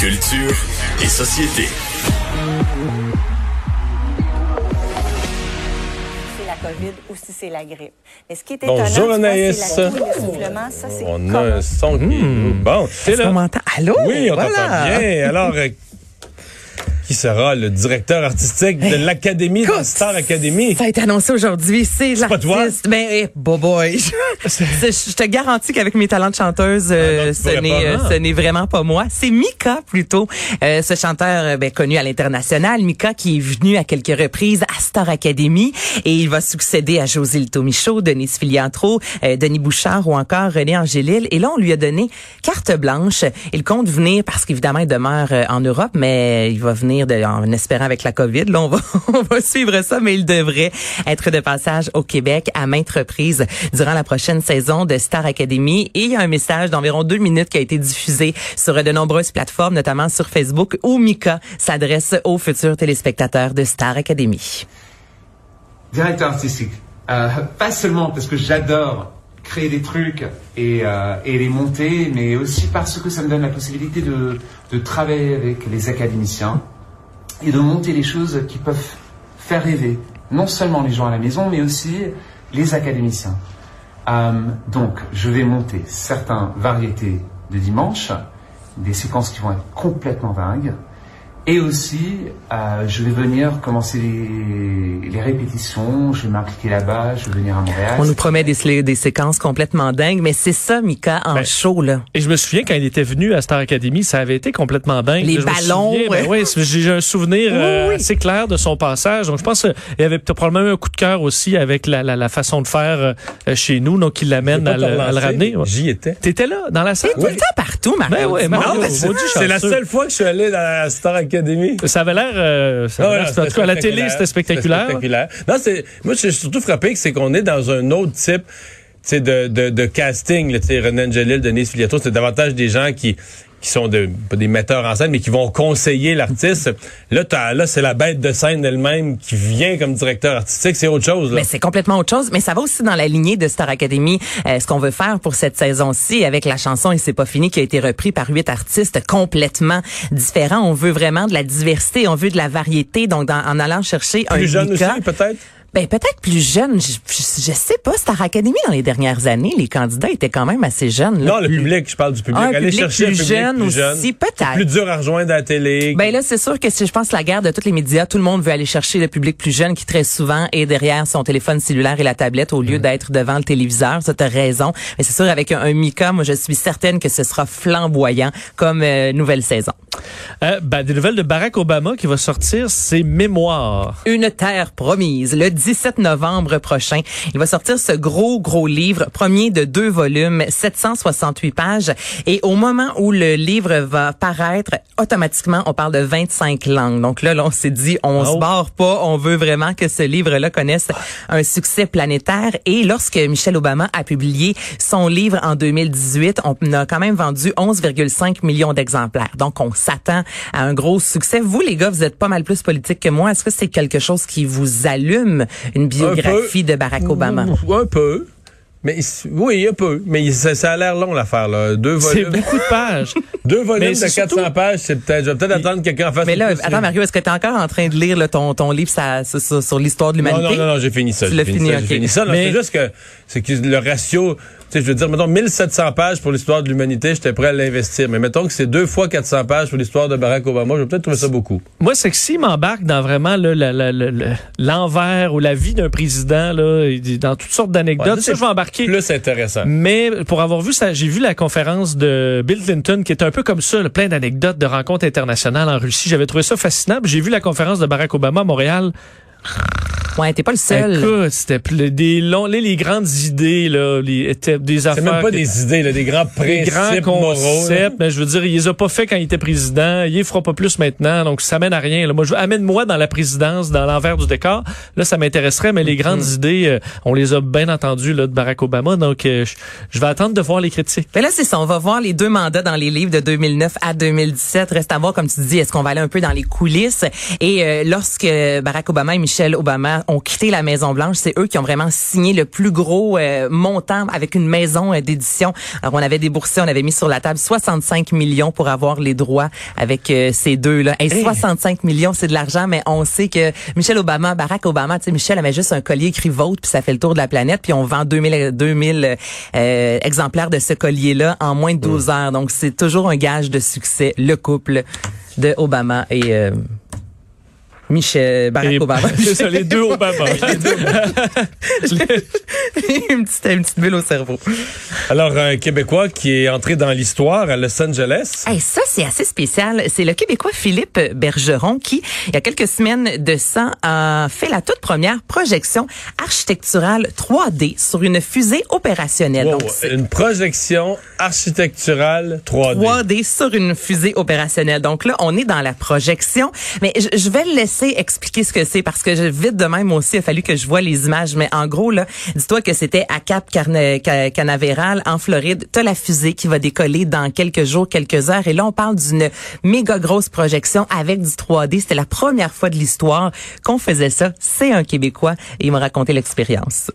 Culture et société. c'est la COVID ou si c'est la grippe. Mais ce qui est Bonjour, étonnant, vois, Anaïs. c'est la toux, l'essoufflement, ça, c'est On a un son qui Hmm. Bon, c'est Est-ce qu'on là. m'entend? Allô? Oui, on Voilà. t'entend bien. Alors, euh, qui sera le directeur artistique de l'Académie, de la Star Academy? Ça a été annoncé aujourd'hui. C'est pas toi? l'artiste. Ben, eh, boy, boy. Je te garantis qu'avec mes talents de chanteuse, euh, Ah tu ce n'est euh, hein? ce n'est vraiment pas moi. C'est Mika plutôt, euh, ce chanteur euh, ben, connu à l'international. Mika qui est venu à quelques reprises à Star Academy et il va succéder à José Lito Michaud, Denise Filiatro, euh, Denis Bouchard ou encore René Angélil. Et là, on lui a donné carte blanche. Il compte venir parce qu'évidemment, il demeure euh, en Europe, mais il va venir en espérant avec la COVID. Là, on va, suivre ça, mais il devrait être de passage au Québec à maintes reprises durant la prochaine saison de Star Academy. Et il y a un message d'environ deux minutes qui a été diffusé sur de nombreuses plateformes, notamment sur Facebook, où Mika s'adresse aux futurs téléspectateurs de Star Academy. Directeur artistique. Euh, pas seulement parce que j'adore créer des trucs et, euh, et les monter, mais aussi parce que ça me donne la possibilité de travailler avec les académiciens et de monter les choses qui peuvent faire rêver non seulement les gens à la maison, mais aussi les académiciens. Euh, donc, je vais monter certains variétés de dimanche, des séquences qui vont être complètement dingues. Et aussi, euh, je vais venir commencer les, les répétitions, je vais m'impliquer là-bas, je vais venir à Montréal. On nous promet des, séquences complètement dingues, mais c'est ça, Mika, en Ben, show, là. Et je me souviens quand il était venu à Star Academy, ça avait été complètement dingue. Les Je ballons, souviens, ben ouais. oui, j'ai un souvenir euh, Oui, oui. assez clair de son passage. Donc je pense qu'il y avait peut-être probablement un coup de cœur aussi avec la, la, la façon de faire euh, chez nous, donc il l'amène à, à le ramener. ouais. J'y étais. T'étais là dans la salle? Tout le temps partout, Mario. Ben ouais. Mario, c'est la seule fois que je suis allé dans la Star Academy. Ça avait l'air, euh, en tout cas à la télé, spectaculaire. c'était spectaculaire. spectaculaire. Non, c'est moi je suis surtout frappé que c'est qu'on est dans un autre type tu sais, de, de, de casting. là, Tu sais, René Angelil, Denise Filiatro, c'est davantage des gens qui qui sont de, pas des metteurs en scène, mais qui vont conseiller l'artiste. Là, t'as- là c'est la bête de scène elle-même qui vient comme directeur artistique. C'est autre chose. Là. Mais c'est complètement autre chose, mais ça va aussi dans la lignée de Star Academy. Euh, ce qu'on veut faire pour cette saison-ci avec la chanson Et c'est pas fini qui a été repris par huit artistes complètement différents. On veut vraiment de la diversité, on veut de la variété. Donc, dans- en allant chercher un Plus jeune Mika- aussi, peut-être? Ben peut-être plus jeune. Je, je, je sais pas. Star Academy dans les dernières années, les candidats étaient quand même assez jeunes. là. Non, le public, je parle du public. Allez public chercher plus un public jeune plus jeune. aussi, peut-être. Plus dur à rejoindre à la télé. Ben là, c'est sûr que si je pense la guerre de tous les médias, tout le monde veut aller chercher le public plus jeune qui très souvent est derrière son téléphone cellulaire et la tablette au lieu d'être devant le téléviseur. Ça, t'as raison. Mais c'est sûr, avec un, un Mika, moi, je suis certaine que ce sera flamboyant comme euh, nouvelle saison. Euh, ben, des nouvelles de Barack Obama qui va sortir ses mémoires. Une terre promise, le 17 novembre prochain. Il va sortir ce gros, gros livre, premier de deux volumes, 768 pages. Et au moment où le livre va paraître, automatiquement, on parle de 25 langues. Donc là, là on s'est dit, on Oh. se barre pas, on veut vraiment que ce livre-là connaisse un succès planétaire. Et lorsque Michelle Obama a publié son livre en 2018, on a quand même vendu 11,5 millions d'exemplaires. Donc, on s'attend à un gros succès. Vous, les gars, vous êtes pas mal plus politique que moi. Est-ce que c'est quelque chose qui vous allume, une biographie de Barack Obama? Un peu. Mais oui, un peu. Mais ça, ça a l'air long l'affaire là. Deux C'est volumes. beaucoup de pages. Deux volumes Mais de c'est 400 surtout- pages, c'est peut-être. Je vais peut-être attendre que quelqu'un en fasse. Mais là, plus- attends, Mario, est-ce que tu es encore en train de lire là, ton, ton livre ça, sur, sur- sur l'histoire de Non, l'humanité? non, non, non, j'ai fini ça. Tu j'ai l'as fini, fini, ça, ok. j'ai fini ça. Non, Mais- C'est juste que c'est que le ratio. Sais, je veux dire, mettons 1700 pages pour l'histoire de l'humanité, j'étais prêt à l'investir. Mais mettons que c'est deux fois 400 pages pour l'histoire de Barack Obama, je vais peut-être trouver ça beaucoup. Moi, c'est que s'il m'embarque dans vraiment l'envers ou la vie d'un président, là, dans toutes sortes d'anecdotes, Ouais, ça, je vais embarquer. Plus intéressant. Mais pour avoir vu ça, j'ai vu la conférence de Bill Clinton qui était un peu comme ça, là, plein d'anecdotes de rencontres internationales en Russie. J'avais trouvé ça fascinant. Puis J'ai vu la conférence de Barack Obama à Montréal. Ouais, t'es pas le seul. Écoute, c'était des longs, les, les grandes idées, là, les, étaient des C'est même pas que- des idées, là, des grands des grands principes moraux. mais je veux dire, il les a pas fait quand il était président, il les fera pas plus maintenant, donc ça mène à rien. Là. Moi, je amène-moi dans la présidence, dans l'envers du décor. Là, ça m'intéresserait, mais les grandes idées, euh, on les a bien entendues là, de Barack Obama, donc euh, je, je vais attendre de voir les critiques. Mais là, c'est ça. On va voir les deux mandats dans les livres de 2009 à 2017. Reste à voir, comme tu dis, est-ce qu'on va aller un peu dans les coulisses? Et euh, lorsque Barack Obama et Michelle Obama ont quitté la Maison-Blanche, c'est eux qui ont vraiment signé le plus gros euh, montant avec une maison euh, d'édition. Alors, on avait déboursé, on avait mis sur la table 65 millions pour avoir les droits avec euh, ces deux-là. Et 65 millions, c'est de l'argent, mais on sait que Michelle Obama, Barack Obama, tu sais, Michelle avait juste un collier écrit vote, puis ça fait le tour de la planète, puis on vend 2000, 2000 euh, exemplaires de ce collier-là en moins de 12 heures. Donc, c'est toujours un gage de succès, le couple de Obama et euh, Michel Barack Et- Obama. c'est ça, les deux Obama. une, petite, une petite bulle au cerveau. Alors, un Québécois qui est entré dans l'histoire à Los Angeles. Hey, ça, c'est assez spécial. C'est le Québécois Philippe Bergeron qui, il y a quelques semaines de ça, a fait la toute première projection architecturale 3D sur une fusée opérationnelle. Wow, Donc, c'est une projection architecturale 3D. 3D sur une fusée opérationnelle. Donc là, on est dans la projection, mais je, je vais le laisser expliquer ce que c'est parce que je, vite de même aussi, il a fallu que je vois les images. Mais en gros, là, dis-toi que c'était à Cap Canaveral, en Floride. T'as la fusée qui va décoller dans quelques jours, quelques heures. Et là, on parle d'une méga grosse projection avec du 3D. C'était la première fois de l'histoire qu'on faisait ça. C'est un Québécois et il m'a raconté l'expérience.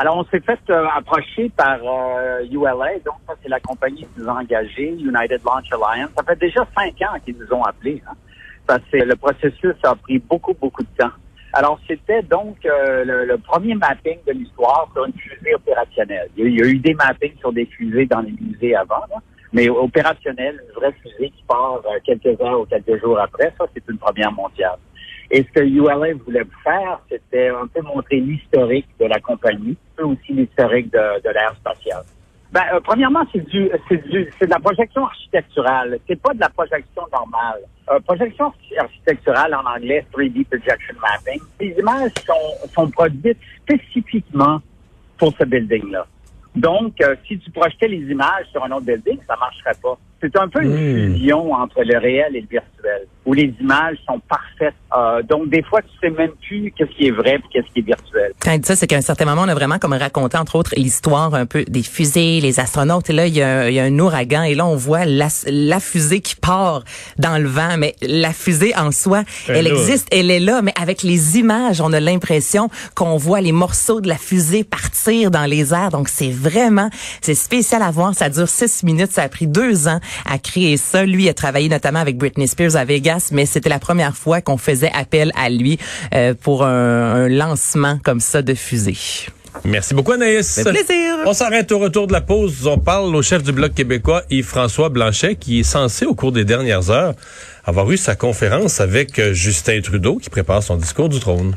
Alors, on s'est fait euh, approcher par euh, ULA, donc ça, c'est la compagnie qui nous a engagés, United Launch Alliance. Ça fait déjà cinq ans qu'ils nous ont appelés. Hein. Parce que le processus a pris beaucoup, beaucoup de temps. Alors, c'était donc euh, le, premier mapping de l'histoire sur une fusée opérationnelle. Il y, a, eu des mappings sur des fusées dans les musées avant, mais opérationnel, une vraie fusée qui part euh, quelques heures ou quelques jours après, ça, c'est une première mondiale. Et ce que ULA voulait faire, c'était un peu montrer l'historique de la compagnie, peu aussi l'historique de, de l'ère spatiale. Ben, euh, premièrement, c'est du, c'est du, c'est de la projection architecturale. C'est pas de la projection normale. Euh, projection architecturale en anglais, 3D projection mapping. Les images sont, sont produites spécifiquement pour ce building-là. Donc, euh, si tu projetais les images sur un autre building, ça marcherait pas. C'est un peu une fusion entre le réel et le virtuel, où les images sont parfaites. Euh, donc, des fois, tu sais même plus qu'est-ce qui est vrai et qu'est-ce qui est virtuel. Quand il dit ça, c'est qu'à un certain moment, on a vraiment comme raconté, entre autres, l'histoire un peu des fusées, les astronautes. Et là, il y a, un- il y a un ouragan. Et là, on voit la, la fusée qui part dans le vent. Mais la fusée en soi, Elle là. existe, elle est là. Mais avec les images, on a l'impression qu'on voit les morceaux de la fusée partir dans les airs. Donc, c'est vraiment, c'est spécial à voir. Ça dure six minutes. Ça a pris deux ans à créer ça. Lui a travaillé notamment avec Britney Spears à Vegas, mais c'était la première fois qu'on faisait appel à lui euh, pour un, un lancement comme ça de fusée. Merci beaucoup, Anaïs. fait plaisir. On s'arrête au retour de la pause. On parle au chef du Bloc québécois, Yves-François Blanchet, qui est censé, au cours des dernières heures, avoir eu sa conférence avec euh, Justin Trudeau, qui prépare son discours du trône.